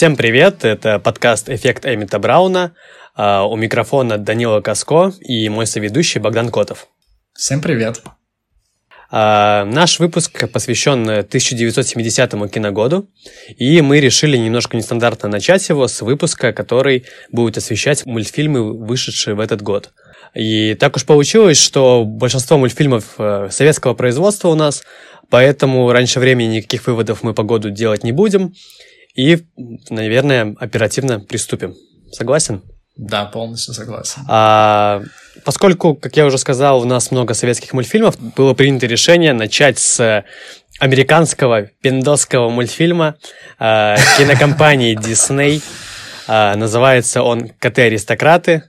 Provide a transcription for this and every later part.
Всем привет, это подкаст «Эффект Эмита Брауна». А, У микрофона Данила Каско и мой соведущий Богдан Котов. Всем привет. А, Наш выпуск посвящен 1970 киногоду, и мы решили немножко нестандартно начать его с выпуска, который будет освещать мультфильмы, вышедшие в этот год. И так уж получилось, что большинство мультфильмов э, советского производства у нас, поэтому раньше времени никаких выводов мы по году делать не будем, и, наверное, оперативно приступим. Согласен? Да, полностью согласен. А, поскольку, как я уже сказал, у нас много советских мультфильмов, было принято решение начать с американского пиндосского мультфильма а, кинокомпании Disney. А, называется он «Коты-аристократы».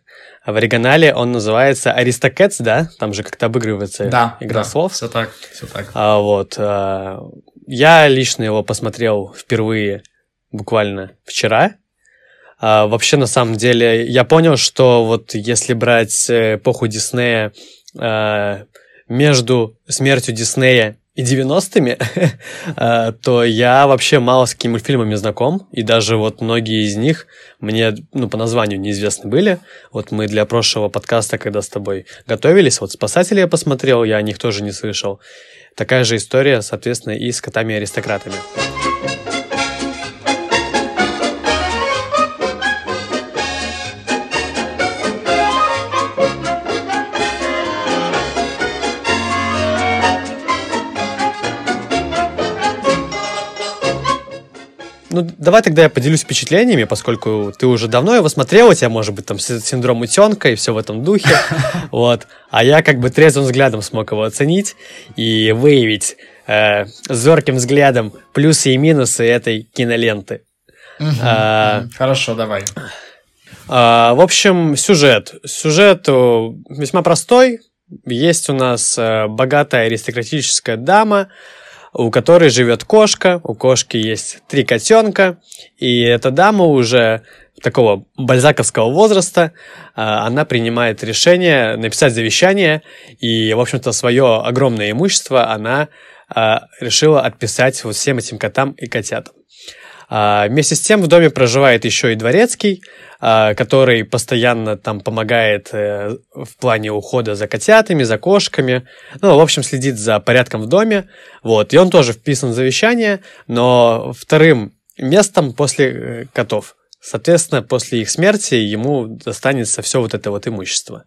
В оригинале он называется «Аристокэтс», да? Там же как-то обыгрывается Да, игра да, слов. Все так, все так. А, вот. а, я лично его посмотрел впервые буквально вчера. А, вообще, на самом деле, я понял, что вот если брать э, эпоху Диснея а, между смертью Диснея и 90-ми, а, то я вообще мало с какими мультфильмами знаком, и даже вот многие из них мне, ну, по названию неизвестны были. Вот мы для прошлого подкаста, когда с тобой готовились, вот «Спасатели» я посмотрел, я о них тоже не слышал. Такая же история, соответственно, и с котами-аристократами. Ну, давай тогда я поделюсь впечатлениями, поскольку ты уже давно его смотрел, у тебя, может быть, там си- синдром утенка и все в этом духе. Вот. А я как бы трезвым взглядом смог его оценить и выявить э, зорким взглядом плюсы и минусы этой киноленты. А, Хорошо, давай. а, В общем, сюжет. Сюжет о, весьма простой. Есть у нас э, богатая аристократическая дама, у которой живет кошка. У кошки есть три котенка. И эта дама уже такого бальзаковского возраста, а, она принимает решение написать завещание, и, в общем-то, свое огромное имущество она а, решила отписать вот всем этим котам и котятам. А, Вместе с тем в доме проживает еще и дворецкий, а, который постоянно там помогает э, в плане ухода за котятами, за кошками. Ну, в общем, следит за порядком в доме. Вот. И он тоже вписан в завещание, но вторым местом после э, котов. Соответственно, после их смерти ему достанется все вот это вот имущество.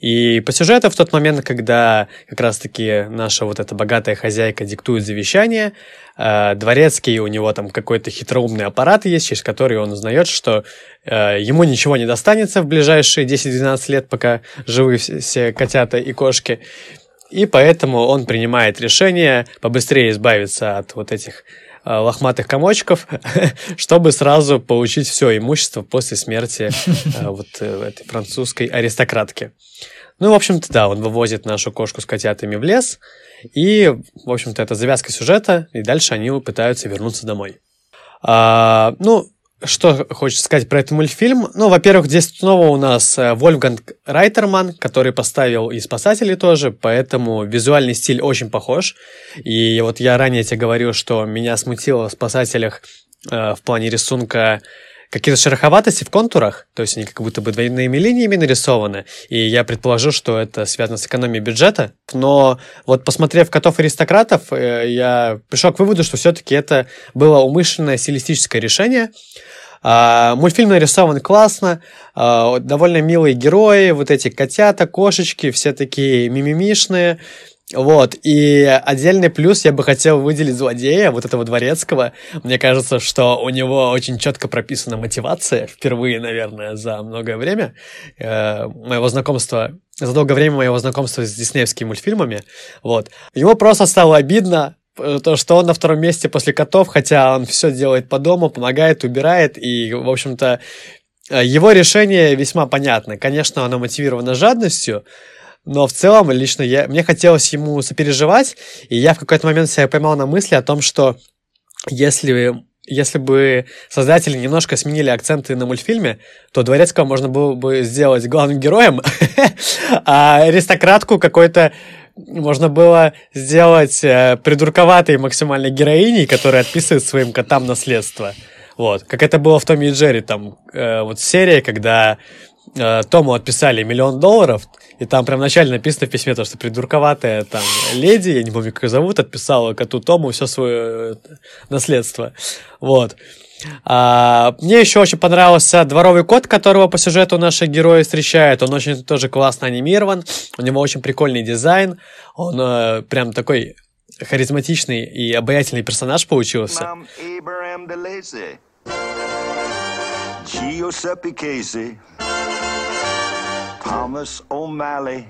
И по сюжету в тот момент, когда как раз-таки наша вот эта богатая хозяйка диктует завещание, э, дворецкий, у него там какой-то хитроумный аппарат есть, через который он узнает, что э, ему ничего не достанется в ближайшие 10-12 лет, пока живы все, котята и кошки. И поэтому он принимает решение побыстрее избавиться от вот этих лохматых комочков, чтобы сразу получить все имущество после смерти э, вот э, этой французской аристократки. Ну, в общем-то, да, он вывозит нашу кошку с котятами в лес, и, в общем-то, это завязка сюжета, и дальше они пытаются вернуться домой. А, ну, что хочется сказать про этот мультфильм? Ну, во-первых, здесь снова у нас э, Вольфганг Райтерман, который поставил и «Спасатели» тоже, поэтому визуальный стиль очень похож. И вот я ранее тебе говорил, что меня смутило в «Спасателях» э, в плане рисунка какие-то шероховатости в контурах, то есть они как будто бы двойными линиями нарисованы, и я предположу, что это связано с экономией бюджета, но вот посмотрев «Котов-аристократов», э, я пришел к выводу, что все-таки это было умышленное стилистическое решение, а, мультфильм нарисован классно, а, довольно милые герои, вот эти котята, кошечки, все такие мимимишные. Вот, и отдельный плюс я бы хотел выделить злодея, вот этого дворецкого. Мне кажется, что у него очень четко прописана мотивация, впервые, наверное, за многое время э, моего знакомства, за долгое время моего знакомства с диснеевскими мультфильмами. Вот. Ему просто стало обидно, э, то, что он на втором месте после котов, хотя он все делает по дому, помогает, убирает, и, в общем-то, э, его решение весьма понятно. Конечно, оно мотивировано жадностью, но в целом лично я, мне хотелось ему сопереживать, и я в какой-то момент себя поймал на мысли о том, что если, если бы создатели немножко сменили акценты на мультфильме, то Дворецкого можно было бы сделать главным героем, а аристократку какой-то можно было сделать э, придурковатой максимально героиней, которая отписывает своим котам наследство. Вот, как это было в Томе и Джерри, там, э, вот серия, когда э, Тому отписали миллион долларов, и там прям вначале написано в письме, то, что придурковатая там леди, я не помню, как ее зовут, отписала коту Тому все свое э, наследство. Вот. А, мне еще очень понравился дворовый кот, которого по сюжету наши герои встречают. Он очень тоже классно анимирован. У него очень прикольный дизайн. Он э, прям такой харизматичный и обаятельный персонаж получился. Mom Thomas O'Malley.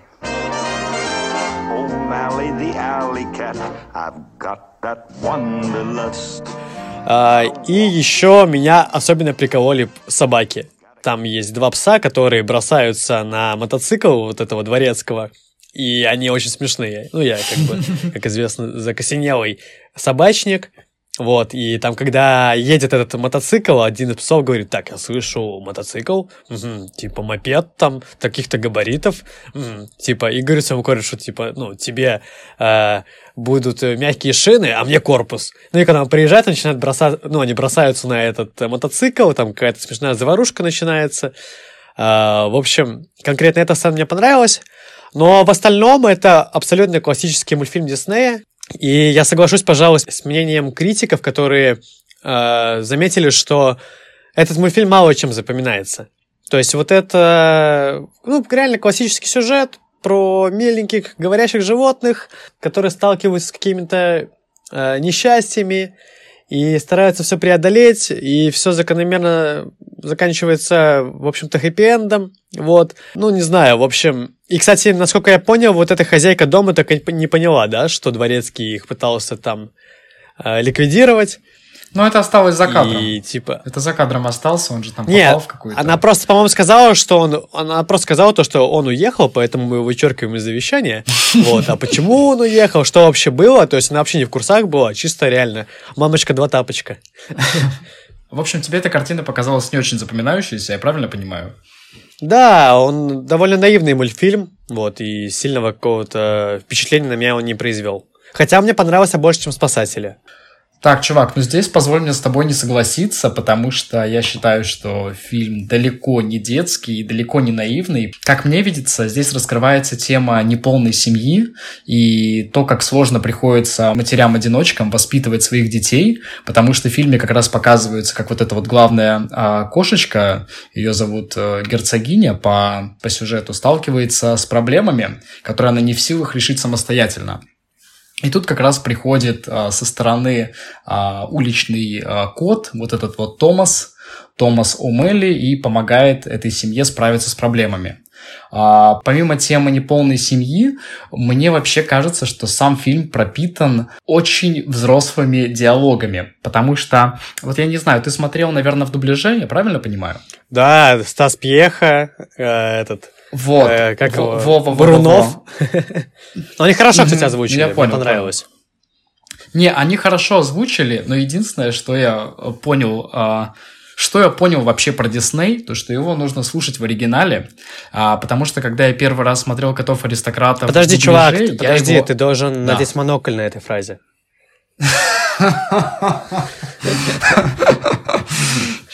O'Malley the alley cat. I've got that wanderlust. А, и еще меня особенно прикололи собаки. Там есть два пса, которые бросаются на мотоцикл вот этого дворецкого. И они очень смешные. Ну, я, как бы, как известно, закосенелый собачник. Вот, и там, когда едет этот мотоцикл, один из псов говорит, так, я слышу мотоцикл, мгм, типа мопед там, таких-то габаритов, мгм, типа, и говорит своему корешу, типа, ну, тебе э, будут э, мягкие шины, а мне корпус. Ну, и когда он приезжает, он начинает бросать, ну, они бросаются на этот э, мотоцикл, там какая-то смешная заварушка начинается. А, в общем, конкретно эта сцена мне понравилась. Но в остальном это абсолютно классический мультфильм Диснея. И я соглашусь, пожалуй, с мнением критиков, которые э, заметили, что этот мультфильм мало чем запоминается. То есть вот это, ну, реально классический сюжет про миленьких говорящих животных, которые сталкиваются с какими-то э, несчастьями и стараются все преодолеть, и все закономерно заканчивается, в общем-то, хэппи-эндом. Вот. Ну, не знаю, в общем... И, кстати, насколько я понял, вот эта хозяйка дома так и не поняла, да, что дворецкий их пытался там э, ликвидировать. Но это осталось за кадром. И типа... Это за кадром остался, он же там Нет, попал в какую-то... она просто, по-моему, сказала, что он... Она просто сказала то, что он уехал, поэтому мы его вычеркиваем из завещания. Вот. А почему он уехал? Что вообще было? То есть она вообще не в курсах была, чисто реально. Мамочка, два тапочка. В общем, тебе эта картина показалась не очень запоминающейся, я правильно понимаю? Да, он довольно наивный мультфильм, вот, и сильного какого-то впечатления на меня он не произвел. Хотя мне понравился больше, чем «Спасатели». Так, чувак, ну здесь позволь мне с тобой не согласиться, потому что я считаю, что фильм далеко не детский и далеко не наивный. Как мне видится, здесь раскрывается тема неполной семьи и то, как сложно приходится матерям-одиночкам воспитывать своих детей, потому что в фильме как раз показывается, как вот эта вот главная а, кошечка, ее зовут а, герцогиня по, по сюжету, сталкивается с проблемами, которые она не в силах решить самостоятельно. И тут как раз приходит а, со стороны а, уличный а, кот, вот этот вот Томас, Томас О'Мелли, и помогает этой семье справиться с проблемами. А, помимо темы неполной семьи, мне вообще кажется, что сам фильм пропитан очень взрослыми диалогами, потому что, вот я не знаю, ты смотрел, наверное, в дубляже, я правильно понимаю? Да, Стас Пьеха, э, этот... Вот. э, как его? во- во- во- Бурунов. во. Ну, Они хорошо, кстати, озвучили, я мне понравилось. Не, они хорошо озвучили, но единственное, что я э, понял, а, что я понял вообще про Дисней, то что его нужно слушать в оригинале, а, потому что когда я первый раз смотрел котов аристократов, Подожди, чувак, я подожди, его- ты должен Да. надеть монокль на этой фразе.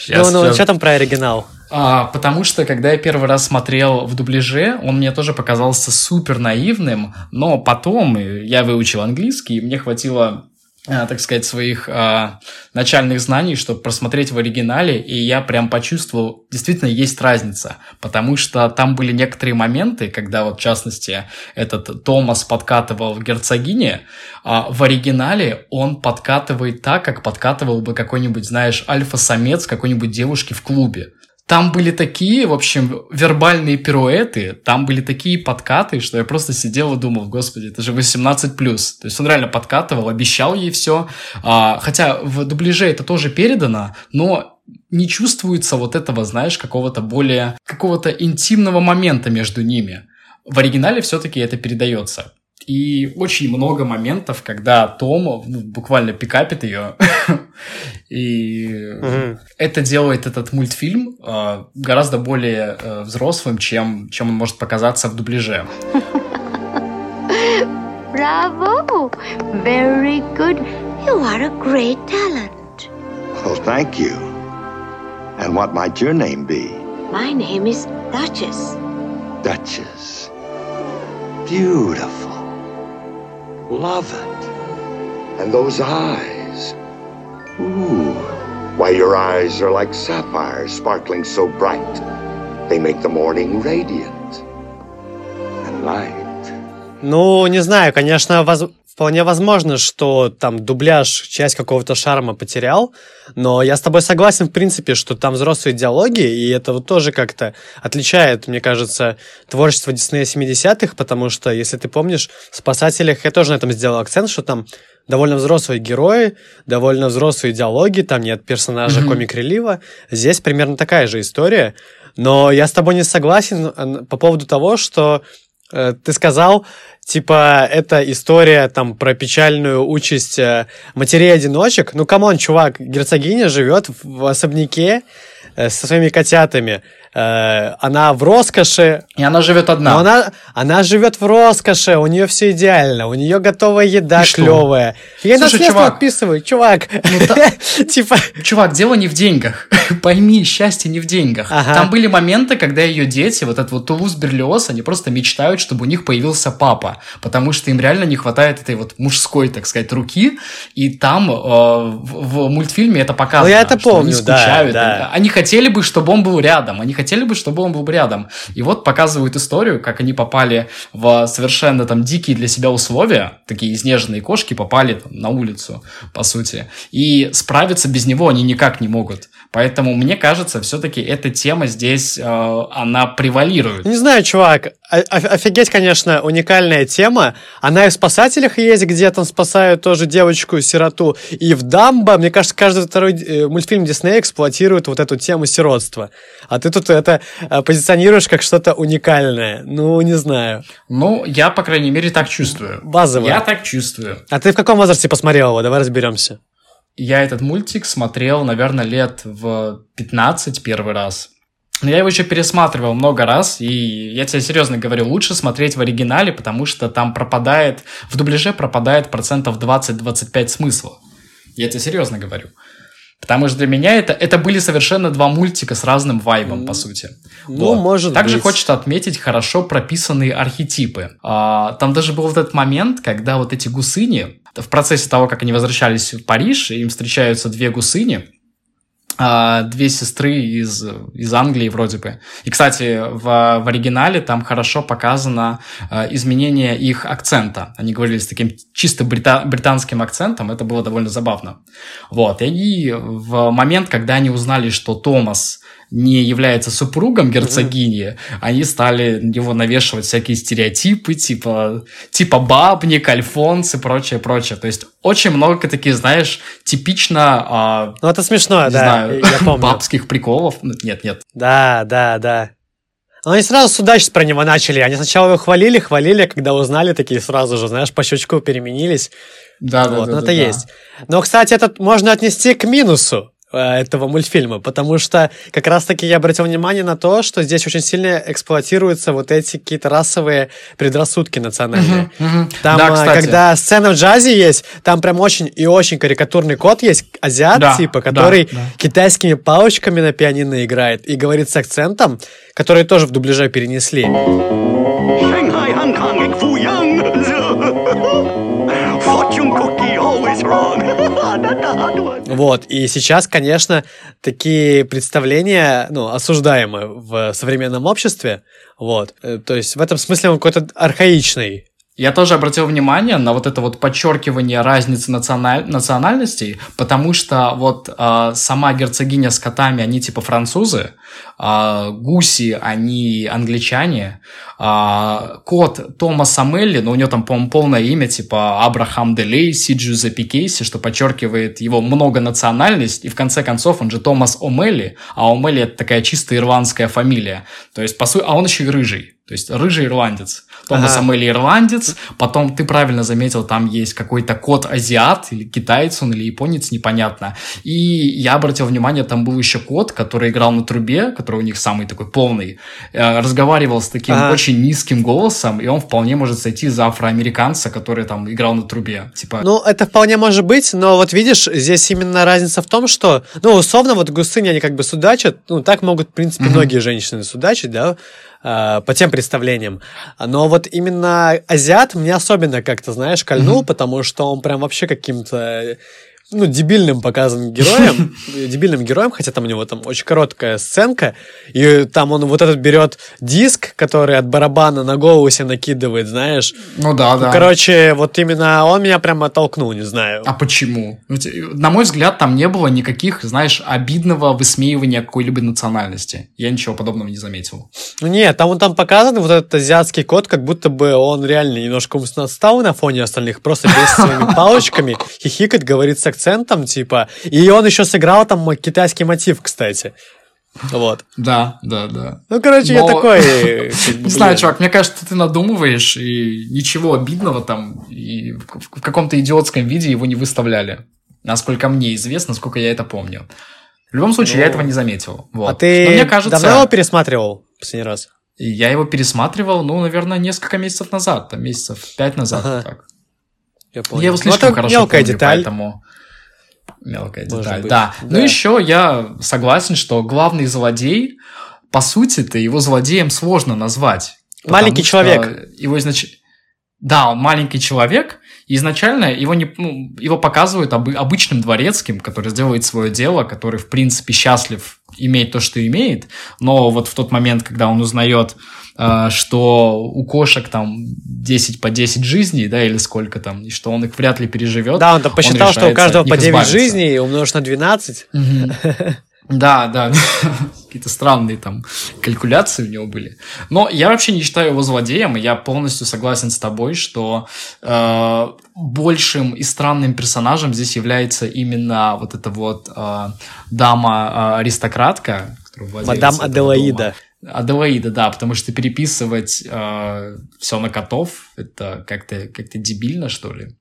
Ну, ну, что там про оригинал? А, потому что, когда я первый раз смотрел в дубляже, он мне тоже показался супер наивным, но потом э, я выучил английский, и мне хватило, а, так сказать, своих а, начальных знаний, чтобы просмотреть в оригинале, и я прям почувствовал, действительно есть разница, потому что там были некоторые моменты, когда вот, в частности, этот Томас подкатывал в герцогине, а в оригинале он подкатывает так, как подкатывал бы какой-нибудь, знаешь, альфа-самец какой-нибудь девушки в клубе. Там были такие, в общем, вербальные пируэты, там были такие подкаты, что я просто сидел и думал, господи, это же 18+. То есть он реально подкатывал, обещал ей все. хотя в дубляже это тоже передано, но не чувствуется вот этого, знаешь, какого-то более, какого-то интимного момента между ними. В оригинале все-таки это передается. И очень много моментов, когда Том ну, буквально пикапит ее. И это делает этот мультфильм э, гораздо более э, взрослым, чем, чем он может показаться в дубляже. Bravo! Very good. You are a great talent. Well, thank you. And what might your name be? My name is Duchess. Duchess. Beautiful. Love it. And those eyes. Ooh. Why, your eyes are like sapphires sparkling so bright. They make the morning radiant and light. Ну, не знаю, конечно, воз- вполне возможно, что там дубляж часть какого-то шарма потерял, но я с тобой согласен, в принципе, что там взрослые диалоги, и это вот тоже как-то отличает, мне кажется, творчество Диснея 70-х, потому что, если ты помнишь, в «Спасателях» я тоже на этом сделал акцент, что там довольно взрослые герои, довольно взрослые диалоги, там нет персонажа Мгм. комик-релива. Здесь примерно такая же история. Но я с тобой не согласен э, по поводу того, что ты сказал, типа, это история там про печальную участь э, матерей-одиночек. Ну, come on, чувак, герцогиня живет в, в особняке э, со своими котятами. Э, она в роскоши, И она живет одна. но она, она живет в роскоши, у нее все идеально, у нее готовая еда И что? клевая. Ей Слушай, наследство чувак. отписывают, чувак. Типа, Чувак, дело не в деньгах. Пойми, счастье не в деньгах. Там были моменты, когда ее дети, вот этот вот Тулус Берлиоз, они просто мечтают, чтобы у них появился папа, потому что им реально не хватает этой вот мужской, так сказать, руки, и там э, в, в мультфильме это показано. Ну, я это что они помню, да, скучают. да. Они хотели бы, чтобы он был рядом, они хотели бы, чтобы он был рядом. И вот показывают историю, как они попали в совершенно там дикие для себя условия, такие изнеженные кошки попали там, на улицу, по сути. И справиться без него они никак не могут. Поэтому мне кажется, все-таки эта тема здесь, э, она превалирует. не знаю, чувак, офигеть, конечно, уникальная тема. Она и в «Спасателях» есть, где там спасают тоже девочку-сироту. И в «Дамбо», мне кажется, каждый второй э, мультфильм Диснея эксплуатирует вот эту тему сиротства. А ты тут это э, позиционируешь как что-то уникальное. Ну, не знаю. Ну, я, по крайней мере, так чувствую. Базово. Я так чувствую. А ты в каком возрасте посмотрел его? Давай разберемся. Я этот мультик смотрел, наверное, лет в 15 первый раз. Но я его еще пересматривал много раз, и я тебе серьезно говорю, лучше смотреть в оригинале, потому что там пропадает, в дубляже пропадает процентов 20-25 смысла. Я тебе серьезно говорю. Потому что для меня это, это были совершенно два мультика с разным вайбом, по сути. Ну, может Также быть. хочется отметить хорошо прописанные архетипы. А, там даже был вот этот момент, когда вот эти гусыни, в процессе того, как они возвращались в Париж, им встречаются две гусыни, две сестры из, из Англии вроде бы. И, кстати, в, в оригинале там хорошо показано а, изменение их акцента. Они говорили с таким чисто брита- британским акцентом, это было довольно забавно. Вот, и в момент, когда они узнали, что Томас не является супругом герцогини, они стали на него навешивать всякие стереотипы, типа, типа бабник, альфонс и прочее, прочее. То есть очень много таких, знаешь, типично а, Ну, это смешно, да, знаю, я помню. бабских приколов. Ну, Нет, нет. Да, да, да. Но они сразу судачить про него начали. Они сначала его хвалили, хвалили, а когда узнали, такие сразу же, знаешь, по щелчку переменились. Да, вот, ну, это есть. Но, кстати, это можно отнести к минусу этого мультфильма, потому что как раз-таки я обратил внимание на то, что здесь очень сильно эксплуатируются вот эти какие-то расовые предрассудки национальные. Там, Да, э, кстати. когда сцена в джазе есть, там прям очень и очень карикатурный кот есть, азиат, Да, типа, да, который да. китайскими палочками на пианино играет и говорит с акцентом, который тоже в дубляже перенесли. Shanghai, Hong Kong, Вот, и сейчас, конечно, такие представления, ну, осуждаемы в современном обществе, вот, Э, то есть в этом смысле он какой-то архаичный, Я тоже обратил внимание на вот это вот подчеркивание разницы националь... национальностей, потому что вот э, сама герцогиня с котами, они типа французы, э, гуси, они англичане, э, кот Томас Амелли, но у него там, по-моему, полное имя типа Абрахам Делей, Сиджуза Пикейси, что подчеркивает его многонациональность, и в конце концов он же Томас Омелли, а Омелли это такая чисто ирландская фамилия, то есть, по сути, а он еще и рыжий. То есть рыжий ирландец. Томас Ага. Амели ирландец. Потом ты правильно заметил, там есть какой-то кот азиат, или китаец он, или японец, непонятно. И я обратил внимание, там был еще кот, который играл на трубе, который у них самый такой полный, э, разговаривал с таким Ага. очень низким голосом, и он вполне может сойти за афроамериканца, который там играл на трубе. Типа, Ну, это вполне может быть, но вот видишь, здесь именно разница в том, что, ну, условно, вот гусыни, они как бы судачат, ну, так могут, в принципе, многие женщины судачить, да, а, по тем представлениям. Но вот именно азиат мне особенно как-то, знаешь, кольнул, потому что он прям вообще каким-то ну, дебильным показан героем, дебильным героем, хотя там у него там очень короткая сценка, и там он вот этот берет диск, который от барабана на голову себе накидывает, знаешь. ну да, да. Короче, вот именно он меня прям оттолкнул, не знаю. А почему? Ну, На мой взгляд, там не было никаких, знаешь, обидного высмеивания какой-либо национальности. Я ничего подобного не заметил. Ну нет, там он там показан, вот этот азиатский кот, как будто бы он реально немножко умственно отстал на фоне остальных, просто без своими палочками, хихикает, говорит с акцентом, типа. И он еще сыграл там китайский мотив, кстати. Вот. Да, да, да. Ну, короче, я Но- такой... как бы, Не знаю, чувак, мне кажется, ты надумываешь, и ничего обидного там, и в каком-то идиотском виде его не выставляли. Насколько мне известно, насколько я это помню. В любом случае, я Ну, этого не заметил. Вот. А ты Но мне кажется, давно его пересматривал последний раз? я его пересматривал, ну, наверное, несколько месяцев назад, там, месяцев пять назад. Ага. так. Я понял. Я его Ну, слишком это хорошо мелкая помню, деталь. поэтому... Мелкая Может деталь, быть, да. да. Ну, еще я согласен, что главный злодей, по сути-то, его злодеем сложно назвать. Маленький человек. Его изнач... Да, он маленький человек, и изначально его, не, ну, его показывают обы- обычным дворецким, который сделает свое дело, который, в принципе, счастлив иметь то, что имеет, но вот в тот момент, когда он узнает, э, что у кошек там 10 по 10 жизней, да, или сколько там, и что он их вряд ли переживет. Да, он там посчитал, что у каждого по них 9 избавиться. жизней, умножить на 12. Мгм. Да, да, какие-то странные там калькуляции у него были. Но я вообще не считаю его злодеем, и я полностью согласен с тобой, что э, большим и странным персонажем здесь является именно вот эта вот э, дама-аристократка, которая владелица Мадам Аделаида. дома. Аделаида, да, потому что переписывать все на котов, это как-то как дебильно, что ли.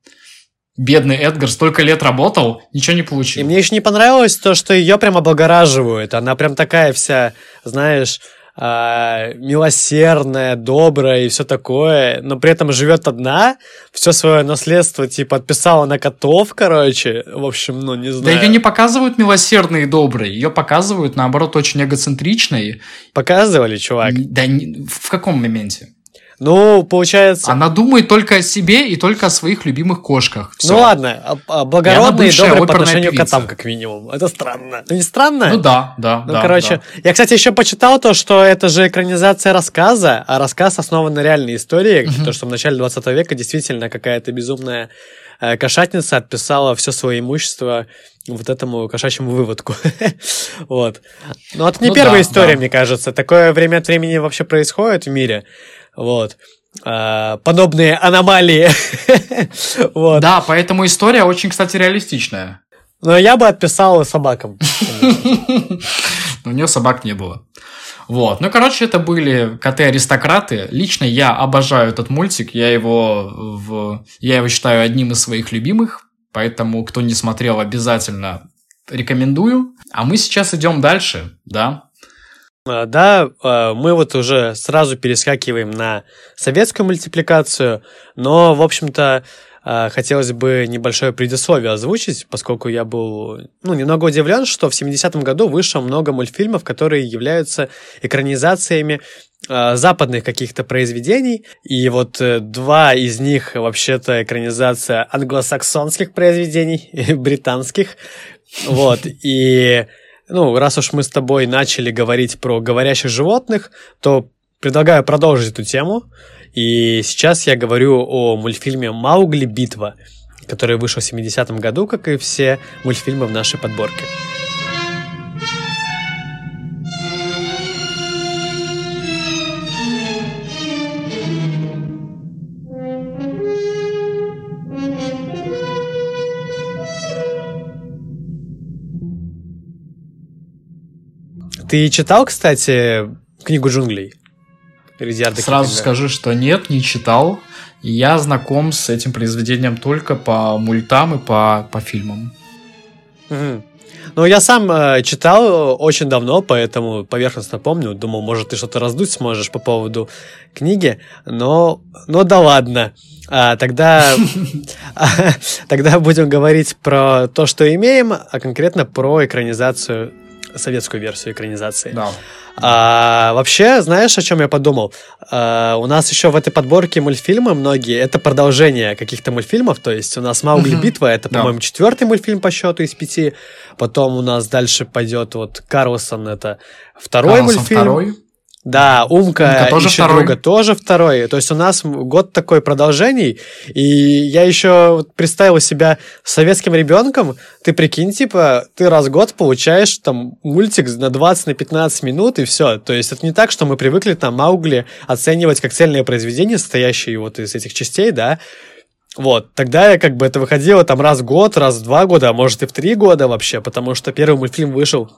Бедный Эдгар столько лет работал, ничего не получил. И мне еще не понравилось то, что ее прям облагораживают. Она прям такая вся, знаешь, а, милосердная, добрая и все такое, но при этом живет одна, все свое наследство типа отписала на котов, короче. В общем, ну не Да знаю. ее не показывают милосердной и доброй, ее показывают, наоборот, очень эгоцентричной. Показывали, чувак. Да в каком моменте? Ну, получается... Она думает только о себе и только о своих любимых кошках. Всё. Ну ладно, а- а И благородный и добрый по отношению к котам, как минимум. Это странно. Ну не странно? Ну да, да, Ну, да, короче, да. я, кстати, еще почитал то, что это же экранизация рассказа, а рассказ основан на реальной истории, то, что в начале 20 века действительно какая-то безумная э, кошатница отписала все свое имущество вот этому кошачьему выводку. вот. Но это не Ну первая да, история, да. мне кажется. Такое время от времени вообще происходит в мире. Вот. А, подобные аномалии. вот. Да, поэтому история очень, кстати, реалистичная. Но я бы отписал собакам. У нее собак не было. Вот. Ну, короче, это были коты-аристократы. Лично я обожаю этот мультик. Я его, в... я его считаю одним из своих любимых. Поэтому, кто не смотрел, обязательно рекомендую. А мы сейчас идем дальше, да? А, Да, а, мы вот уже сразу перескакиваем на советскую мультипликацию, но, в общем-то, а, хотелось бы небольшое предисловие озвучить, поскольку я был, ну, немного удивлен, что в 70-м году вышло много мультфильмов, которые являются экранизациями западных каких-то произведений, и вот э, два из них вообще-то экранизация англосаксонских произведений, британских, вот, и ну, раз уж мы с тобой начали говорить про говорящих животных, то предлагаю продолжить эту тему И сейчас я говорю о мультфильме «Маугли. Битва», который вышел в 70-м году, как и все мультфильмы в нашей подборке. Ты читал, кстати, книгу джунглей? Ридиарда Сразу Киплинга? скажу, что нет, не читал. Я знаком с этим произведением только по мультам и по, по фильмам. Мгм. Ну, я сам э, читал э, очень давно, поэтому поверхностно помню. Думал, может, ты что-то раздуть сможешь по поводу книги, но, но да ладно. А, тогда, тогда будем говорить про то, что имеем, а конкретно про экранизацию, советскую версию экранизации. Да. А, вообще, знаешь, о чем я подумал? А, у нас еще в этой подборке мультфильмы многие, это продолжение каких-то мультфильмов, то есть у нас Маугли. Битва, это, Да. по-моему, четвертый мультфильм по счету из пяти, потом у нас дальше пойдет вот Карлсон, это второй Карлсон мультфильм. второй. Да, Умка, Умка тоже ищет второй. друга тоже второй. То есть у нас год такой продолжений. И я еще представил себя советским ребенком. Ты прикинь, типа, ты раз в год получаешь там мультик на 20 на 15 минут, и все. То есть это не так, что мы привыкли там Маугли оценивать как цельное произведение, состоящее вот из этих частей, да. Вот, тогда я как бы это выходило там раз в год, раз в два года, а может и в три года вообще, потому что первый мультфильм вышел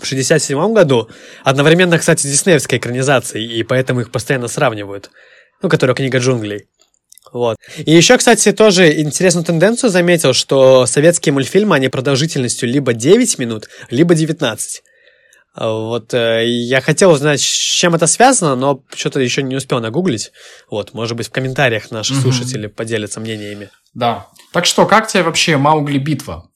в 67 году. Одновременно, кстати, диснеевской экранизацией, и поэтому их постоянно сравнивают. Ну, которая книга джунглей. Вот. И еще, кстати, тоже интересную тенденцию заметил, что советские мультфильмы, они продолжительностью либо 9 минут, либо 19. А Вот, э, я хотел узнать, с чем это связано, но что-то еще не успел нагуглить. Вот, может быть, в комментариях наши Мгм. слушатели поделятся мнениями. Да. Так что, как тебе вообще Маугли битва?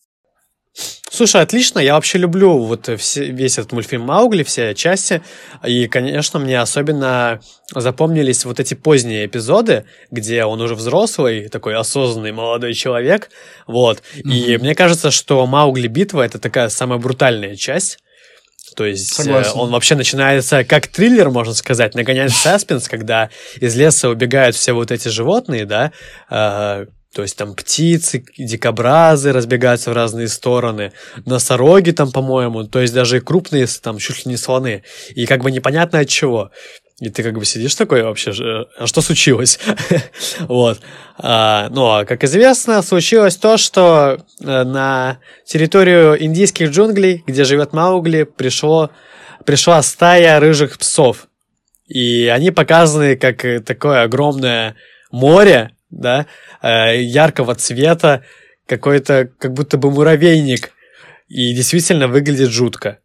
Слушай, отлично. Я вообще люблю вот все- весь этот мультфильм Маугли, все части. И, конечно, мне особенно запомнились вот эти поздние эпизоды, где он уже взрослый, такой осознанный молодой человек. Вот. И мне кажется, что Маугли битва это такая самая брутальная часть. То есть э, Согласен. он вообще начинается как триллер, можно сказать, нагоняет саспенс, когда из леса убегают все вот эти животные, да, э, то есть там птицы, дикобразы разбегаются в разные стороны, носороги там, по-моему, то есть даже и крупные, там, чуть ли не слоны. И как бы непонятно от чего. И ты как бы сидишь такой вообще, же, а что случилось? Вот. А, Ну, а как известно, случилось то, что э, на территорию индийских джунглей, где живет Маугли, пришло, пришла стая рыжих псов. И они показаны как э, такое огромное море, да, э, яркого цвета, какой-то как будто бы муравейник. И действительно выглядит жутко.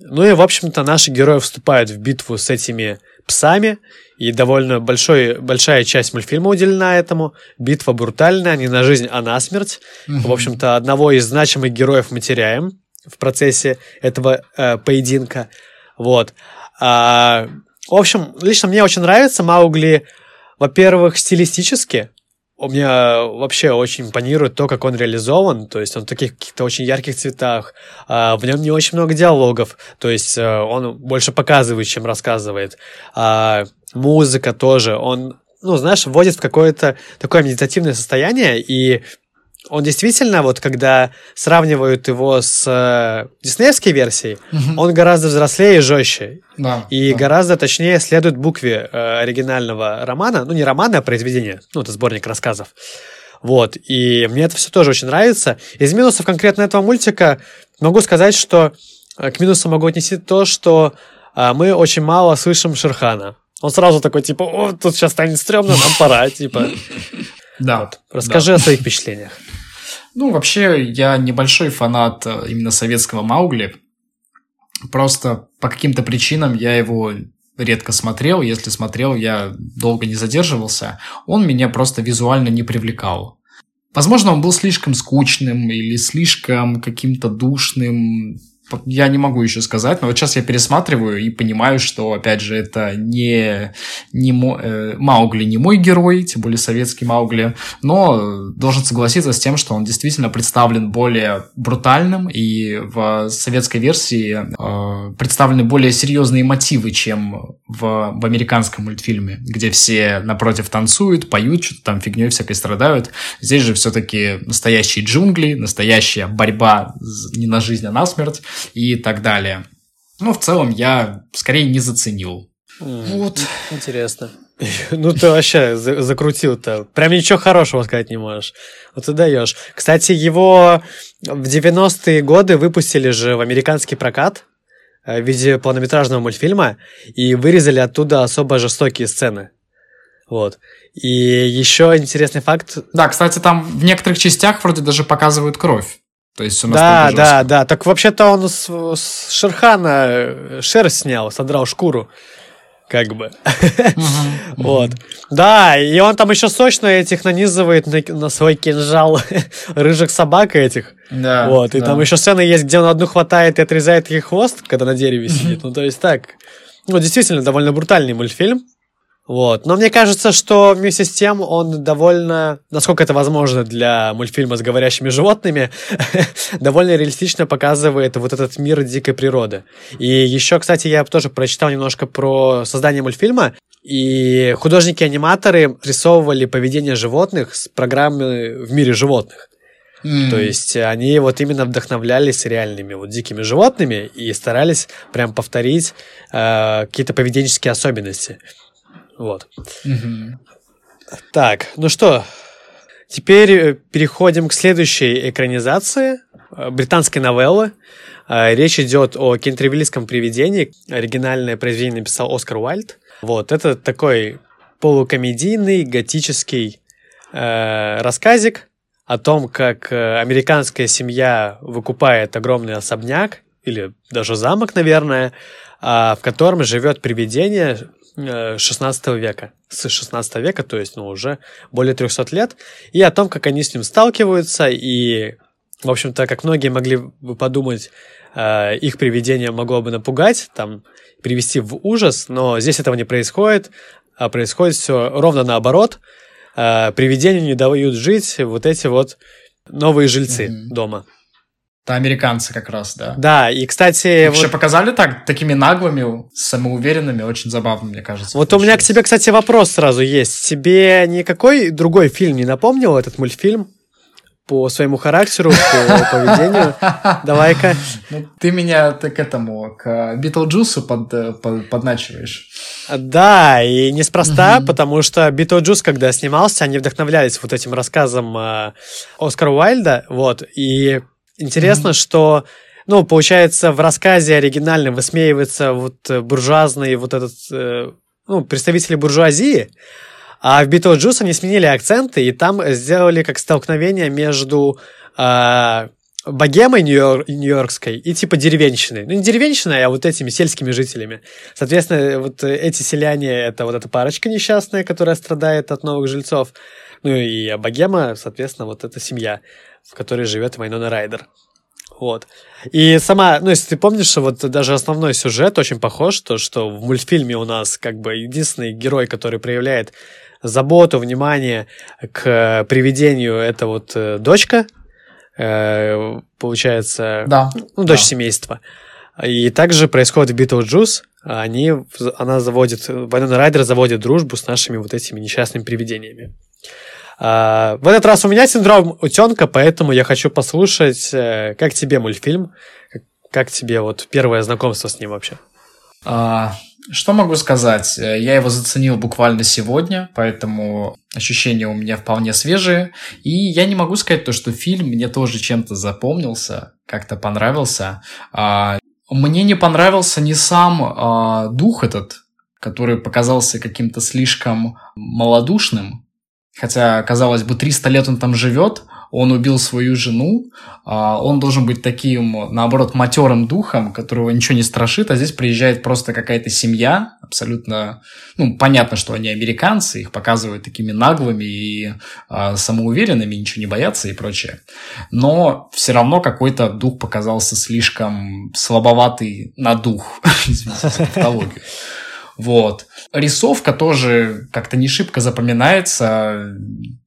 Ну и, в общем-то, наши герои вступают в битву с этими псами, и довольно большой, большая часть мультфильма уделена этому. Битва брутальная, не на жизнь, а на смерть. В общем-то, одного из значимых героев мы теряем в процессе этого э, поединка. Вот. А, в общем, лично мне очень нравится Маугли, во-первых, стилистически. У меня вообще очень импонирует то, как он реализован. То есть он в таких каких-то очень ярких цветах. а, в нем не очень много диалогов. То есть э, он больше показывает, чем рассказывает. А, музыка тоже. Он, ну, знаешь, вводит в какое-то такое медитативное состояние. И он действительно, вот когда сравнивают его с э, диснеевской версией, он гораздо взрослее и жестче. Да. И да. гораздо точнее следует букве э, оригинального романа. Ну, не романа, а произведения. Ну, это сборник рассказов. Вот. И мне это все тоже очень нравится. Из минусов конкретно этого мультика могу сказать, что э, к минусам могу отнести то, что э, мы очень мало слышим Шерхана. Он сразу такой, типа, о, тут сейчас станет стрёмно, нам пора, типа. Да. Расскажи о своих впечатлениях. Ну, вообще, я небольшой фанат э, именно советского Маугли. Просто по каким-то причинам я его редко смотрел. Если смотрел, я долго не задерживался. Он меня просто визуально не привлекал. Возможно, он был слишком скучным или слишком каким-то душным. Я не могу еще сказать, но вот сейчас я пересматриваю и понимаю, что, опять же, это не, не мо, э, Маугли не мой герой, тем более советский Маугли, но должен согласиться с тем, что он действительно представлен более брутальным, и в советской версии э, представлены более серьезные мотивы, чем в, в американском мультфильме, где все напротив танцуют, поют, что-то там фигней всякой страдают. Здесь же все-таки настоящие джунгли, настоящая борьба не на жизнь, а на смерть и так далее. Ну, в целом, я скорее не заценил. Вот. Интересно. Ну, ты вообще закрутил-то. Прям ничего хорошего сказать не можешь. Вот ты даешь. Кстати, его в 90-е годы выпустили же в американский прокат э, в виде полнометражного мультфильма и вырезали оттуда особо жестокие сцены. Вот. И еще интересный факт. Да, кстати, там в некоторых частях вроде даже показывают кровь. То есть все Да, да, да. Так вообще-то он с, с Шерхана э, шерсть снял, содрал шкуру. Как бы. Вот. Да, и он там еще сочно этих нанизывает на, на свой кинжал рыжих собак этих. Да. Вот. И там еще сцена есть, где он одну хватает и отрезает ей хвост, когда на дереве сидит. Ну, то есть так. Ну, действительно, довольно брутальный мультфильм. Вот. Но мне кажется, что вместе с тем он довольно, насколько это возможно для мультфильма с говорящими животными, довольно реалистично показывает вот этот мир дикой природы. И еще, кстати, я тоже прочитал немножко про создание мультфильма. И художники-аниматоры рисовывали поведение животных с программы в мире животных. Mm. То есть они вот именно вдохновлялись реальными вот дикими животными и старались прям повторить э, какие-то поведенческие особенности. Вот. Так, ну что, теперь э, переходим к следующей экранизации э, британской новеллы. Э, речь идет о кентервиллском привидении. Оригинальное произведение написал Оскар Уайльд. Вот, это такой полукомедийный готический э, рассказик о том, как американская семья выкупает огромный особняк, или даже замок, наверное, в котором живет привидение 16 э, века. С 16 века, то есть, ну, уже более 300 лет. И о том, как они с ним сталкиваются. И, в общем-то, как многие могли бы подумать, э, их привидение могло бы напугать, там, привести в ужас, но здесь этого не происходит, а происходит все ровно наоборот. Э, привидению не дают жить вот эти вот новые жильцы mm-hmm. дома. Это американцы как раз, да. Да, и, кстати... Вообще вот... показали так, такими наглыми, самоуверенными, очень забавно, мне кажется. Вот получилось. у меня к тебе, кстати, вопрос сразу есть. Тебе никакой другой фильм не напомнил этот мультфильм? по своему характеру, по поведению. Давай-ка. Ну, ты меня к этому, к Битлджусу под, под, подначиваешь. Да, и неспроста, угу. потому что Битлджус, когда снимался, они вдохновлялись вот этим рассказом э, Оскара Уайльда, вот, и Интересно, mm-hmm. что, ну, получается, в рассказе оригинальном высмеивается вот э, буржуазный вот этот, э, ну, представители буржуазии, а в Битлджус они сменили акценты, и там сделали как столкновение между э, богемой нью-йорк, нью-йоркской и типа деревенщиной. Ну, не деревенщиной, а вот этими сельскими жителями. Соответственно, вот эти селяне — это вот эта парочка несчастная, которая страдает от новых жильцов. Ну, и богема, соответственно, вот эта семья в которой живет Вайнона Райдер. Вот. И сама, ну, если ты помнишь, что вот даже основной сюжет очень похож, то, что в мультфильме у нас как бы единственный герой, который проявляет заботу, внимание к привидению, это вот э, дочка, э, получается, да, ну, дочь да. семейства. И также происходит в Битлджус, они, она заводит, Вайнона Райдер заводит дружбу с нашими вот этими несчастными привидениями. А, в этот раз у меня синдром утенка, поэтому я хочу послушать, э, как тебе мультфильм, как тебе вот первое знакомство с ним вообще? А, что могу сказать? Э, я его заценил буквально сегодня, поэтому ощущения у меня вполне свежие. И я не могу сказать то, что фильм мне тоже чем-то запомнился, как-то понравился. А, мне не понравился не сам а, дух этот, который показался каким-то слишком малодушным, Хотя, казалось бы, 300 лет он там живет, он убил свою жену, а, он должен быть таким, наоборот, матерым духом, которого ничего не страшит, а здесь приезжает просто какая-то семья, абсолютно, ну, понятно, что они американцы, их показывают такими наглыми и э, самоуверенными, ничего не боятся и прочее. Но все равно какой-то дух показался слишком слабоватый на дух, извините тавтологию. Вот. Рисовка тоже как-то не шибко запоминается.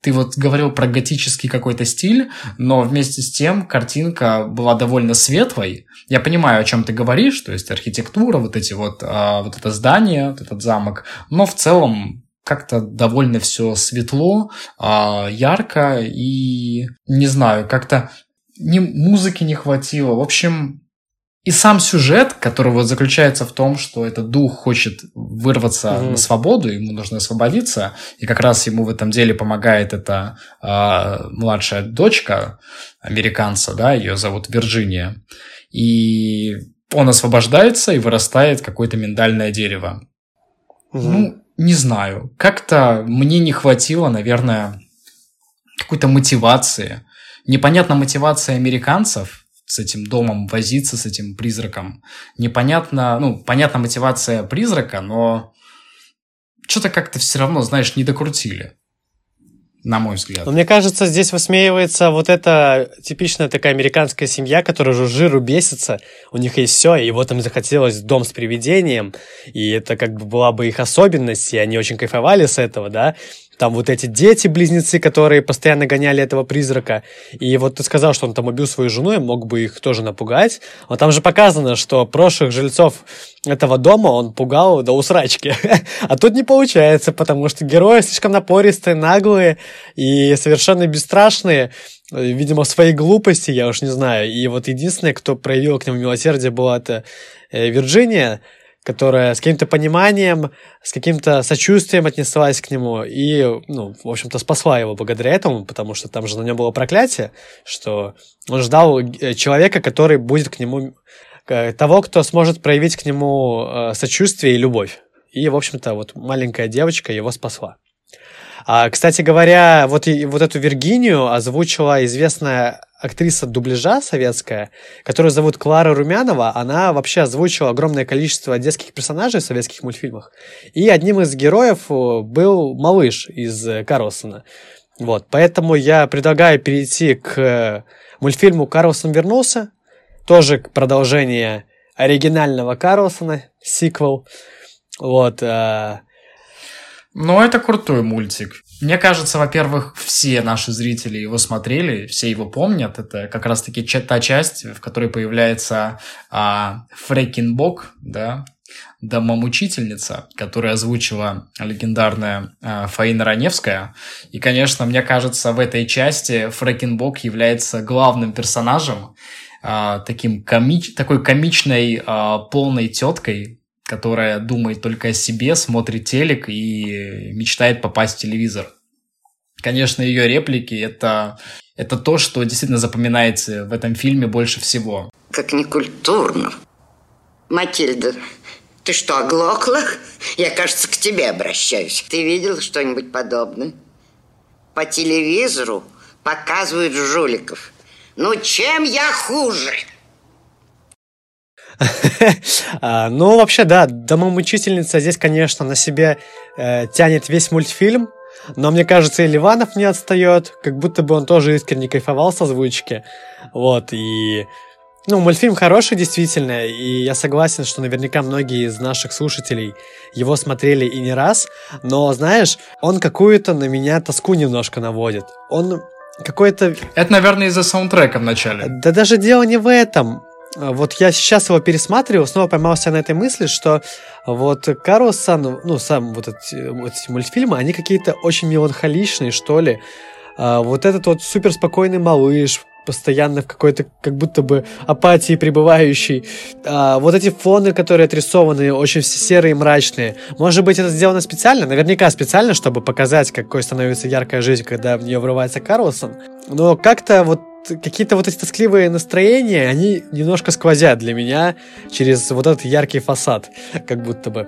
Ты вот говорил про готический какой-то стиль, но вместе с тем картинка была довольно светлой. Я понимаю, о чем ты говоришь, то есть архитектура, вот эти вот, а, вот это здание, вот этот замок, но в целом как-то довольно все светло, а, ярко и, не знаю, как-то ни музыки не хватило. В общем, и сам сюжет, который вот заключается в том, что этот дух хочет вырваться mm-hmm. на свободу, ему нужно освободиться, и как раз ему в этом деле помогает эта э, младшая дочка американца, да, ее зовут Вирджиния, и он освобождается и вырастает какое-то миндальное дерево. Mm-hmm. Ну, не знаю, как-то мне не хватило, наверное, какой-то мотивации. Непонятна мотивация американцев, с этим домом возиться, с этим призраком. Непонятно, ну, понятна мотивация призрака, но что-то как-то все равно, знаешь, не докрутили. На мой взгляд. Но мне кажется, здесь высмеивается вот эта типичная такая американская семья, которая уже жиру бесится, у них есть все, и вот им захотелось дом с привидением, и это как бы была бы их особенность, и они очень кайфовали с этого, да, там вот эти дети-близнецы, которые постоянно гоняли этого призрака. И вот ты сказал, что он там убил свою жену, и мог бы их тоже напугать. Но там же показано, что прошлых жильцов этого дома он пугал до усрачки. а тут не получается, потому что герои слишком напористые, наглые и совершенно бесстрашные. Видимо, в своей глупости, я уж не знаю. И вот единственное, кто проявил к нему милосердие, была это э, Вирджиния, которая с каким-то пониманием, с каким-то сочувствием отнеслась к нему и, ну, в общем-то, спасла его благодаря этому, потому что там же на нем было проклятие, что он ждал э, человека, который будет к нему, того, кто сможет проявить к нему э, сочувствие и любовь. И, в общем-то, вот маленькая девочка его спасла. А, кстати говоря, вот, и, вот эту Виргинию озвучила известная актриса дубляжа советская, которую зовут Клара Румянова, она вообще озвучила огромное количество детских персонажей в советских мультфильмах. И одним из героев э, был малыш из э, Карлсона. Вот, поэтому я предлагаю перейти к э, мультфильму «Карлсон вернулся», тоже к продолжению оригинального Карлсона, сиквел. Вот. Э... Ну, это крутой мультик. Мне кажется, во-первых, все наши зрители его смотрели, все его помнят. Это как раз-таки та часть, в которой появляется а, Фрекинбок, да, домомучительница, которая озвучила легендарная а, Фаина Раневская. И, конечно, мне кажется, в этой части Фрекинбок является главным персонажем, а, таким комич... такой комичной а, полной теткой, которая думает только о себе, смотрит телек и мечтает попасть в телевизор. Конечно, ее реплики это, это то, что действительно запоминается в этом фильме больше всего. Как некультурно. Матильда, ты что, оглохла? Я, кажется, к тебе обращаюсь. Ты видел что-нибудь подобное? По телевизору показывают жуликов. Ну, чем я хуже? А, ну, вообще, да, домомучительница здесь, конечно, на себе э, тянет весь мультфильм, но мне кажется, и Ливанов не отстает, как будто бы он тоже искренне кайфовал с озвучки. Вот, и... Ну, мультфильм хороший, действительно, и я согласен, что наверняка многие из наших слушателей его смотрели и не раз, но, знаешь, он какую-то на меня тоску немножко наводит. Он какой-то... Это, наверное, из-за саундтрека в начале. Да даже дело не в этом. А, вот я сейчас его пересматривал, снова поймался на этой мысли, что вот Карлсон, ну, сам вот эти, вот эти мультфильмы, они какие-то очень меланхоличные, что ли. А вот этот вот супер спокойный малыш, постоянно в какой-то как будто бы апатии пребывающий. А, вот эти фоны, которые отрисованы, очень все серые и мрачные. Может быть, это сделано специально? Наверняка специально, чтобы показать, какой становится яркая жизнь, когда в нее врывается Карлсон. Но как-то вот какие-то вот эти тоскливые настроения, они немножко сквозят для меня через вот этот яркий фасад, как будто бы.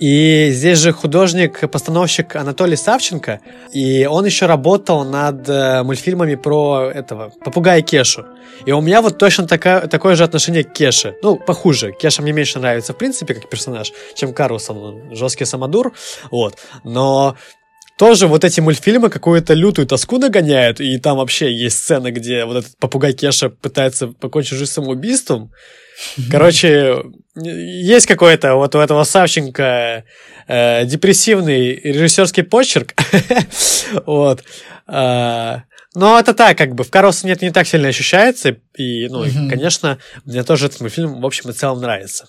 И здесь же художник-постановщик Анатолий Савченко, и он еще работал над э, мультфильмами про этого попугая Кешу. И у меня вот точно такая, такое же отношение к Кеше. Ну, похуже. Кеша мне меньше нравится, в принципе, как персонаж, чем Карлсон. Он жесткий самодур. Вот. Но тоже вот эти мультфильмы какую-то лютую тоску нагоняют, и там вообще есть сцена, где вот этот попугай Кеша пытается покончить жизнь самоубийством. Короче, есть какой-то вот у этого Савченко э, депрессивный режиссерский почерк. вот. А, но это так, как бы, в Карлсоне это не так сильно ощущается, и, ну, и, конечно, мне тоже этот мультфильм, в общем и целом, нравится.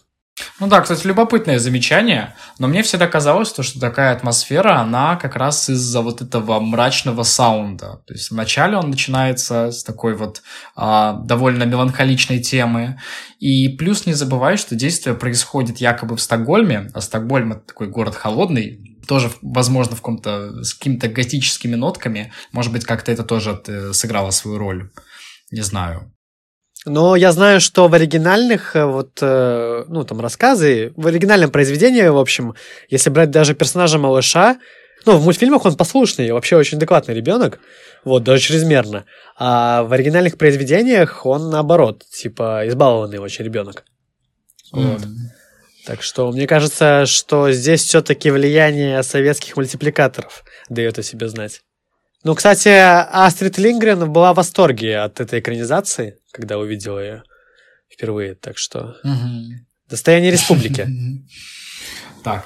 Ну да, кстати, любопытное замечание, но мне всегда казалось, то, что такая атмосфера, она как раз из-за вот этого мрачного саунда. То есть вначале он начинается с такой вот а, довольно меланхоличной темы, и плюс не забывай, что действие происходит якобы в Стокгольме, а Стокгольм это такой город холодный, тоже, возможно, в каком-то, с какими-то готическими нотками. Может быть, как-то это тоже э, сыграло свою роль. Не знаю. Но я знаю, что в оригинальных э, вот, э, ну, там, рассказы, в оригинальном произведении, в общем, если брать даже персонажа малыша, ну, в мультфильмах он послушный, вообще очень адекватный ребенок, вот, даже чрезмерно. А в оригинальных произведениях он, наоборот, типа, избалованный очень ребенок. Вот. Так что мне кажется, что здесь все-таки влияние советских мультипликаторов дает о себе знать. Ну, кстати, Астрид Лингрен была в восторге от этой экранизации, когда увидела ее впервые. Так что достояние республики. Так.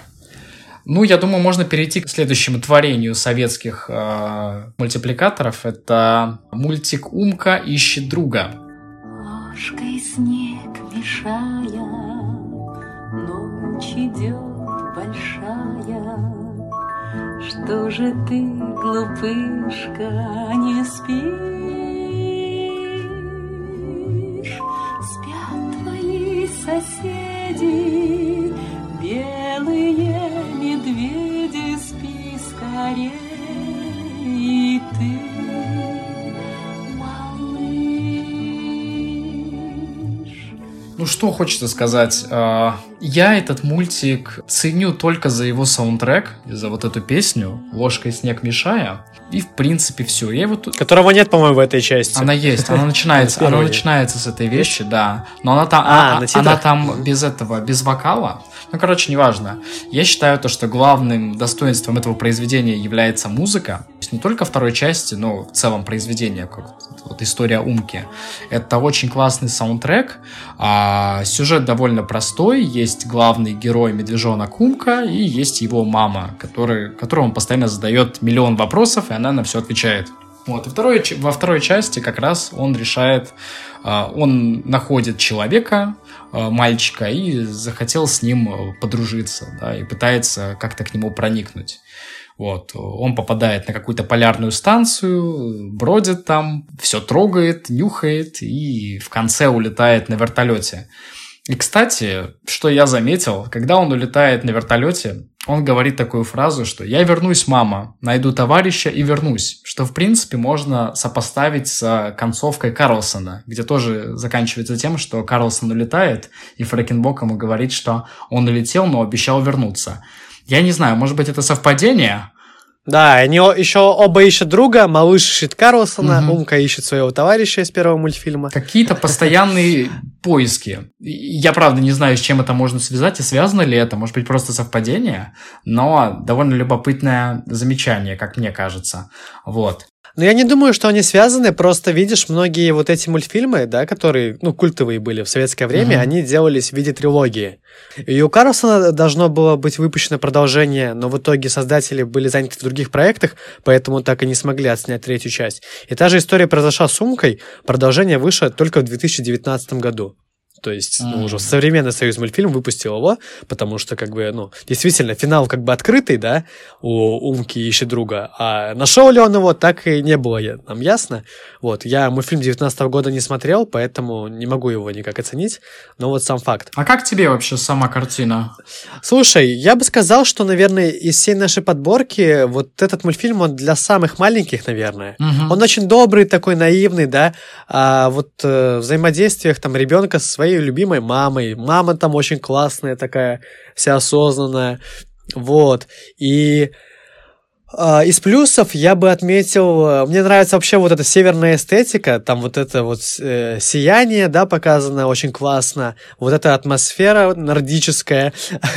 Ну, я думаю, можно перейти к следующему творению советских э, мультипликаторов. Это мультик «Умка ищет друга». Ложкой снег мешая, ночь идет большая, что же ты, глупышка, не спишь? Спят твои соседи, белые медведи, спи скорее, и ты. Ну, что хочется сказать. А, Я этот мультик ценю только за его саундтрек, за вот эту песню «Ложкой снег мешая». И, в принципе, все. Я его тут... Которого нет, по-моему, в этой части. Она есть, она начинается, она начинается с этой вещи, да. Но она там, А, а- на титрах? она там без этого, без вокала. Ну, короче, неважно. Я считаю то, что главным достоинством этого произведения является музыка. То есть не только второй части, но в целом произведения, как вот, вот история Умки. Это очень классный саундтрек. А, сюжет довольно простой. Есть главный герой медвежонок Умка и есть его мама, который, которой он постоянно задает миллион вопросов, и она на все отвечает. Вот. И второй, во второй части как раз он решает, а, он находит человека, а, мальчика, и захотел с ним э, подружиться, да, и пытается как-то к нему проникнуть. Вот. Он попадает на какую-то полярную станцию, бродит там, все трогает, нюхает и в конце улетает на вертолете. И, кстати, что я заметил, когда он улетает на вертолете, он говорит такую фразу, что «я вернусь, мама, найду товарища и вернусь», что, в принципе, можно сопоставить с концовкой Карлсона, где тоже заканчивается тем, что Карлсон улетает, и Фрэкенбок ему говорит, что он улетел, но обещал вернуться. Я не знаю, может быть, это совпадение, Да, они еще оба ищут друга, малыш ищет Карлсона, Умка ищет своего товарища из первого мультфильма. Какие-то постоянные поиски. Я, правда, не знаю, с чем это можно связать и связано ли это. Может быть, просто совпадение, но довольно любопытное замечание, как мне кажется. Вот. Но я не думаю, что они связаны, просто видишь, многие вот эти мультфильмы, да, которые, ну, культовые были в советское время, они делались в виде трилогии. И у Карлсона должно было быть выпущено продолжение, но в итоге создатели были заняты в других проектах, поэтому так и не смогли отснять третью часть. И та же история произошла с Сумкой, продолжение вышло только в 2019 году. То есть, ну, уже современный союз мультфильм выпустил его, потому что, как бы, ну, действительно, финал как бы открытый, да, у Умки ищет друга, а нашел ли он его, так и не было нам ясно. Вот, я мультфильм 19 года не смотрел, поэтому не могу его никак оценить, но вот сам факт. А как тебе вообще сама картина? Слушай, я бы сказал, что, наверное, из всей нашей подборки вот этот мультфильм, он для самых маленьких, наверное. Мгм. Он очень добрый, такой наивный, да, а вот э, взаимодействиях там ребенка со своей своей любимой мамой. Мама там очень классная такая, вся осознанная. Вот. И а, Из плюсов я бы отметил, мне нравится вообще вот эта северная эстетика, там вот это вот э, сияние, да, показано очень классно, вот эта атмосфера нордическая,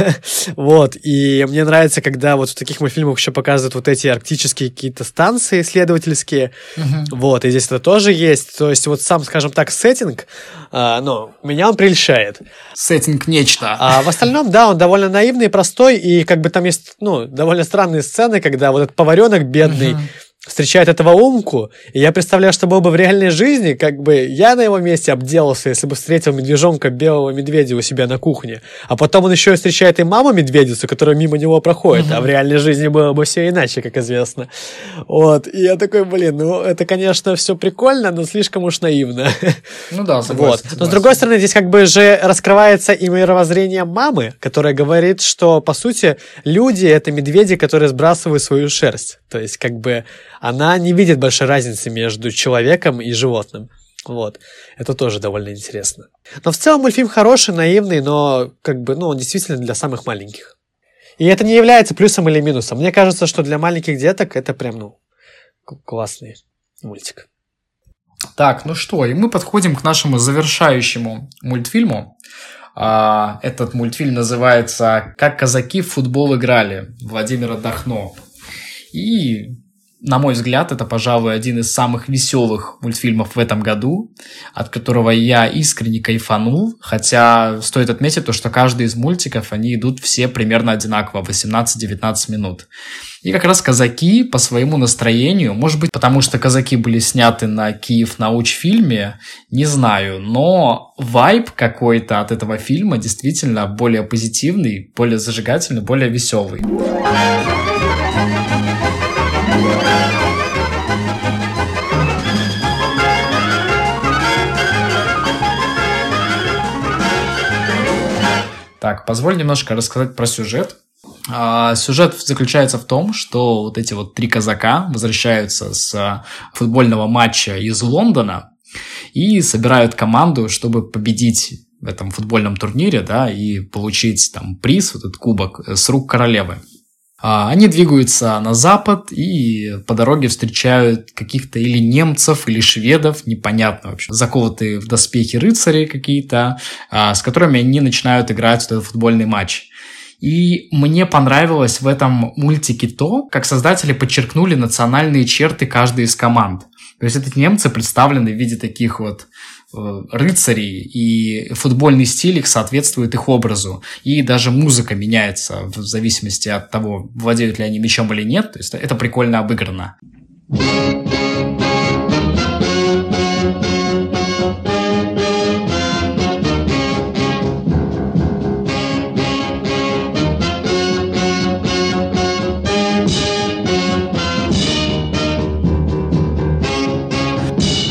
вот, и мне нравится, когда вот в таких мультфильмах еще показывают вот эти арктические какие-то станции исследовательские, вот, и здесь это тоже есть, то есть вот сам, скажем так, сеттинг, а, ну, меня он прельщает. Сеттинг нечто. А в остальном, да, он довольно наивный, простой, и как бы там есть, ну, довольно странные сцены, когда вот этот поваренок бедный встречает этого умку, и я представляю, что было бы в реальной жизни, как бы я на его месте обделался, если бы встретил медвежонка белого медведя у себя на кухне, а потом он еще и встречает и маму медведицу, которая мимо него проходит, а в реальной жизни было бы все иначе, как известно. Вот, и я такой, блин, ну, это, конечно, все прикольно, но слишком уж наивно. Ну да, Вот. согласен. Но с другой стороны, здесь как бы же раскрывается и мировоззрение мамы, которая говорит, что, по сути, люди — это медведи, которые сбрасывают свою шерсть. То есть, как бы, она не видит большой разницы между человеком и животным. Вот. Это тоже довольно интересно. Но в целом мультфильм хороший, наивный, но как бы, ну, он действительно для самых маленьких. И это не является плюсом или минусом. Мне кажется, что для маленьких деток это прям, ну, классный мультик. Так, ну что, и мы подходим к нашему завершающему мультфильму. А, этот мультфильм называется «Как казаки в футбол играли» Владимира Дахно. И, на мой взгляд, это, пожалуй, один из самых веселых мультфильмов в этом году, от которого я искренне кайфанул, хотя стоит отметить то, что каждый из мультиков, они идут все примерно одинаково, 18-19 минут. И как раз казаки по своему настроению, может быть, потому что казаки были сняты на Киев научфильме, не знаю, но вайб какой-то от этого фильма действительно более позитивный, более зажигательный, более веселый. Так, позволь немножко рассказать про сюжет. А, Сюжет заключается в том, что вот эти вот три казака возвращаются с а, футбольного матча из Лондона и собирают команду, чтобы победить в этом футбольном турнире, да, и получить там приз, вот этот кубок, э, с рук королевы. А, Они двигаются на запад и по дороге встречают каких-то или немцев, или шведов, непонятно вообще, заколотые в доспехи рыцари какие-то, а, с которыми они начинают играть в этот футбольный матч. И мне понравилось в этом мультике то, как создатели подчеркнули национальные черты каждой из команд. То есть эти немцы представлены в виде таких вот э, рыцарей, и футбольный стиль их соответствует их образу. И даже музыка меняется в зависимости от того, владеют ли они мечом или нет. То есть это прикольно обыграно.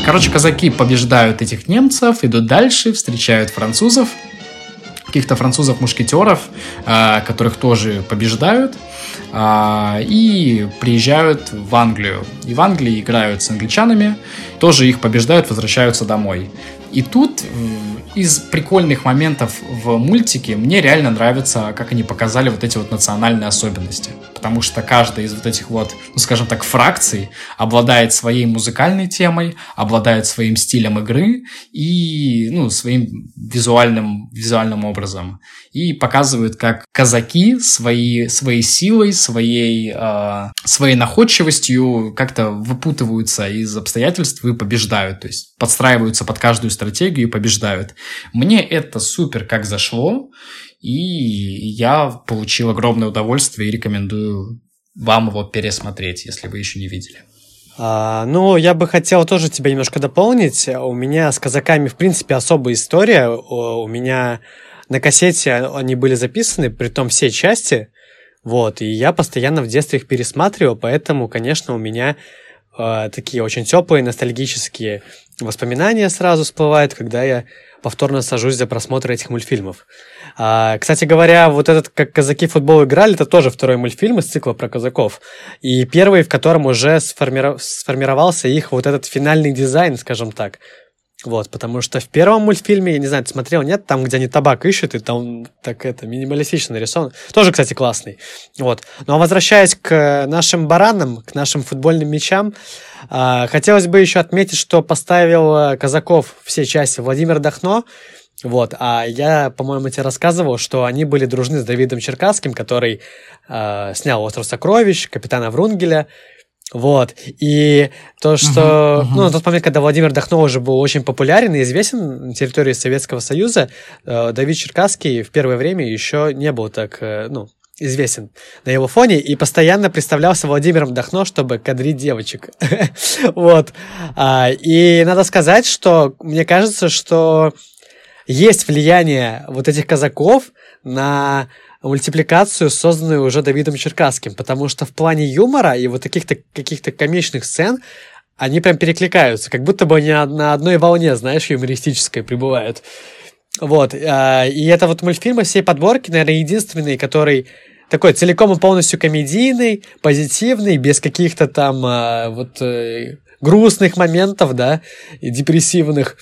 Короче, казаки побеждают этих немцев, идут дальше, встречают французов, каких-то французов-мушкетеров, а, которых тоже побеждают, а, и приезжают в Англию. И в Англии играют с англичанами, тоже их побеждают, возвращаются домой. И тут м, из прикольных моментов в мультике мне реально нравится, как они показали вот эти вот национальные особенности. Потому что каждая из вот этих вот, ну скажем так, фракций обладает своей музыкальной темой, обладает своим стилем игры и, ну, своим визуальным, визуальным образом. И показывают, как казаки свои, своей силой, своей, э, своей находчивостью как-то выпутываются из обстоятельств и побеждают. То есть подстраиваются под каждую стратегию и побеждают. Мне это супер как зашло, и я получил огромное удовольствие и рекомендую вам его пересмотреть, если вы еще не видели. А, ну, я бы хотел тоже тебя немножко дополнить. У меня с казаками, в принципе, особая история. У меня на кассете они были записаны, при том все части. Вот, и я постоянно в детстве их пересматривал, поэтому, конечно, у меня э, такие очень теплые, ностальгические воспоминания сразу всплывают, когда я повторно сажусь за просмотр этих мультфильмов. А, кстати говоря, вот этот «Как казаки футбол играли» это тоже второй мультфильм из цикла про казаков. И первый, в котором уже сформира- сформировался их вот этот финальный дизайн, скажем так. Вот, потому что в первом мультфильме, я не знаю, ты смотрел, нет, там, где они табак ищут, и там так это минималистично нарисован. Тоже, кстати, классный. Вот. Ну а возвращаясь к нашим баранам, к нашим футбольным мячам, а, хотелось бы еще отметить, что поставил э, Казаков все части Владимир Дахно. Вот, а я, по-моему, тебе рассказывал, что они были дружны с Давидом Черкасским, который э, снял «Остров сокровищ», «Капитана Врунгеля», вот. И то, что... Uh-huh, uh-huh. Ну, на тот момент, когда Владимир Дахно уже был очень популярен и известен на территории Советского Союза, э, Давид Черкасский в первое время еще не был так, э, ну, известен на его фоне и постоянно представлялся Владимиром Дахно, чтобы кадрить девочек. вот. А, и надо сказать, что мне кажется, что есть влияние вот этих казаков на мультипликацию, созданную уже Давидом Черкасским, потому что в плане юмора и вот каких-то каких-то комичных сцен они прям перекликаются, как будто бы они на одной волне, знаешь, юмористической пребывают. Вот, а, и это вот мультфильм всей подборки, наверное, единственный, который такой целиком и полностью комедийный, позитивный, без каких-то там а, вот э, грустных моментов, да, и депрессивных.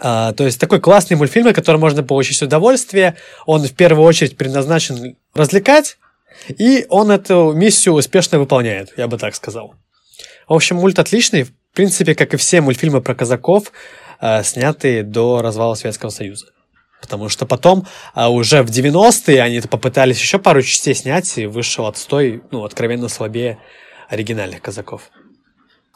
А, то есть такой классный мультфильм, от которого можно получить удовольствие. Он в первую очередь предназначен развлекать, и он эту миссию успешно выполняет, я бы так сказал. В общем, мульт отличный. В принципе, как и все мультфильмы про казаков, э, снятые до развала Советского Союза. Потому что потом, а уже в 90-е, они попытались еще пару частей снять, и вышел отстой, ну, откровенно слабее оригинальных казаков.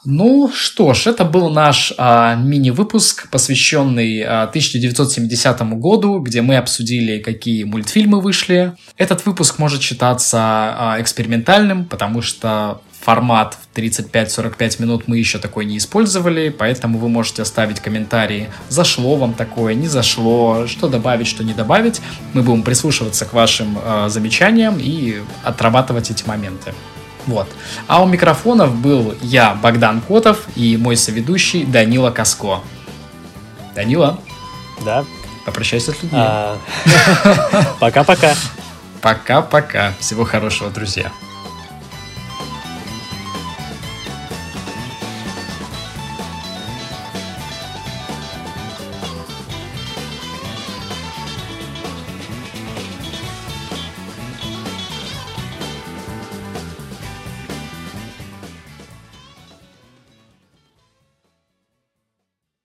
Ну что ж, это был наш а, мини-выпуск, посвященный а, 1970 году, где мы обсудили, какие мультфильмы вышли. Этот выпуск может считаться а, экспериментальным, потому что формат в 35-45 минут мы еще такой не использовали, поэтому вы можете оставить комментарии, зашло вам такое, не зашло, что добавить, что не добавить. Мы будем прислушиваться к вашим э, замечаниям и отрабатывать эти моменты. Вот. А у микрофонов был я, Богдан Котов, и мой соведущий Данила Каско. Данила? Да. Попрощайся с людьми. А, Пока-пока. Пока-пока. Всего хорошего, друзья.